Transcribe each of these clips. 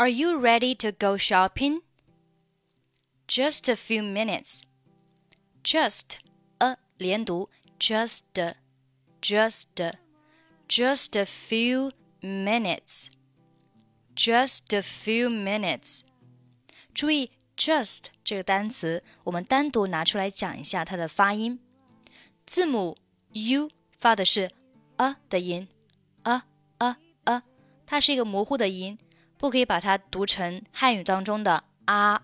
Are you ready to go shopping? Just a few minutes. Just a 连读，just just just a few minutes. Just a few minutes. 注意 just 这个单词，我们单独拿出来讲一下它的发音。字母 u 发的是 a 的音，a a a，它是一个模糊的音， 不可以把它读成汉语当中的啊。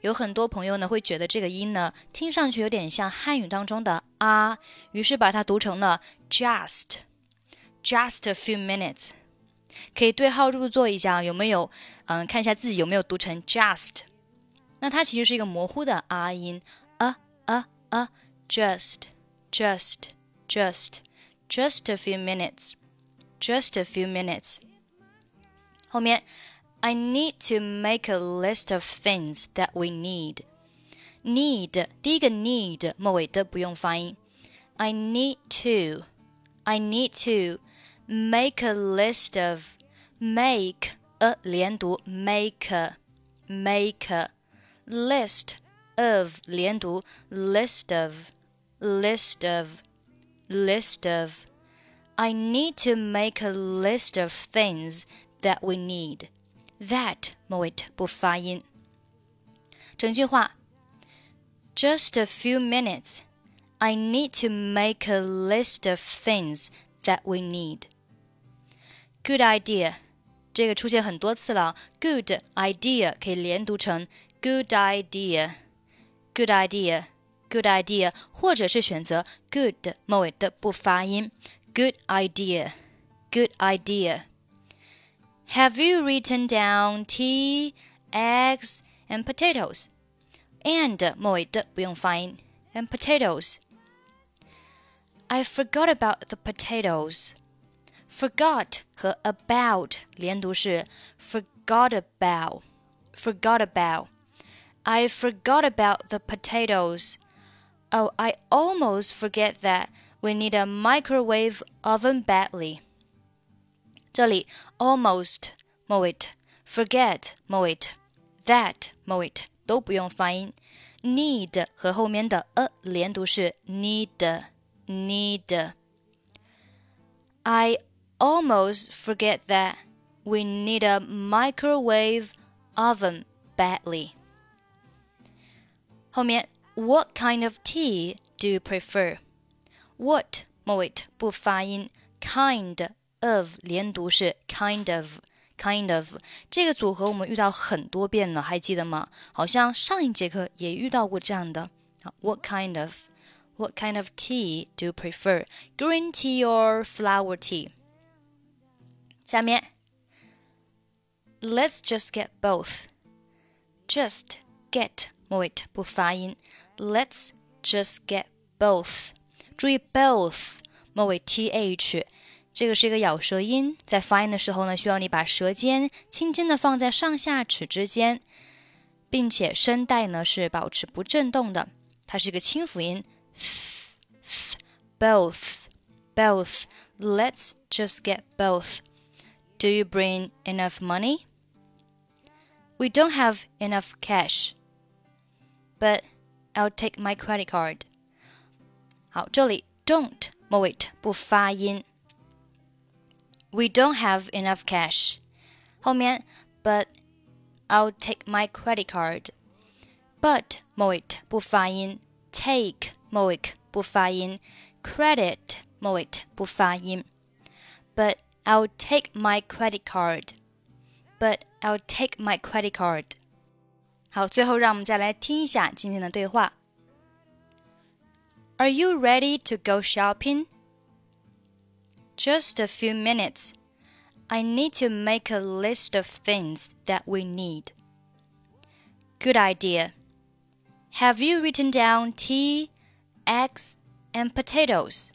有很多朋友呢会觉得这个音呢听上去有点像汉语当中的啊，于是把它读成了 just just a few minutes。可以对号入座一下，有没有？嗯，看一下自己有没有读成 just。那它其实是一个模糊的 r 音啊啊啊，just just just just a few minutes just a few minutes。后面 I need to make a list of things that we need。need 第一个 need 末尾的不用发音。I need to I need to make a list of make a 连读 make a, make a, list of 连读 list of list of list of I need to make a list of things that we need. That 末尾不发音。整句话：Just a few minutes. I need to make a list of things that we need. Good idea，这个出现很多次了。Good idea 可以连读成 good idea，good idea，good idea，或者是选择 good 末尾的不发音。Good idea，good idea。 Have you written down tea, eggs, and potatoes? And 末尾的不用发音。And potatoes. I forgot about the potatoes. Forgot 和 about 连读是 forgot about, forgot about. I forgot about the potatoes. Oh, I almost forget that we need a microwave oven badly. 这里 almost 末尾，forget 末尾，that 末尾都不用发音。need 和后面的 a 连读是 need need。I almost forget that we need a microwave oven badly. 后面 What kind of tea do you prefer? What 末尾不发音，kind of 连读是 kind of。kind of 这个组合我们遇到很多遍了，还记得吗？好像上一节课也遇到过这样的。What kind of What kind of tea do you prefer? Green tea or flower tea? 下面，Let's just get both. Just get 末尾不发音。Let's just get both. 注意 both 末尾 th， 这个是一个咬舌音，在发音的时候呢，需要你把舌尖轻轻的放在上下齿之间，并且声带呢是保持不震动的，它是一个清辅音。both, both. Let's just get both. Do you bring enough money? We don't have enough cash, but I'll take my credit card. 好，这里 don't 末尾不发音。 We don't have enough cash. 后面 but I'll take my credit card. But 末尾不发音，take 末尾不发音，credit 末尾不发音。But I'll take my credit card. But I'll take my credit card. 好，最后让我们再来听一下今天的对话。Are you ready to go shopping? Just a few minutes. I need to make a list of things that we need. Good idea. Have you written down tea, eggs, and potatoes?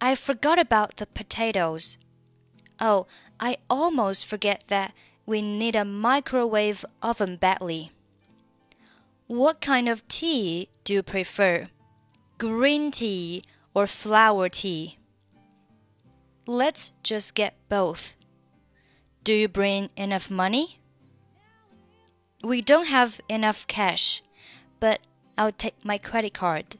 I forgot about the potatoes. Oh, I almost forget that we need a microwave oven badly. What kind of tea do you prefer? Green tea or flower tea? Let's just get both. Do you bring enough money? We don't have enough cash, but I'll take my credit card.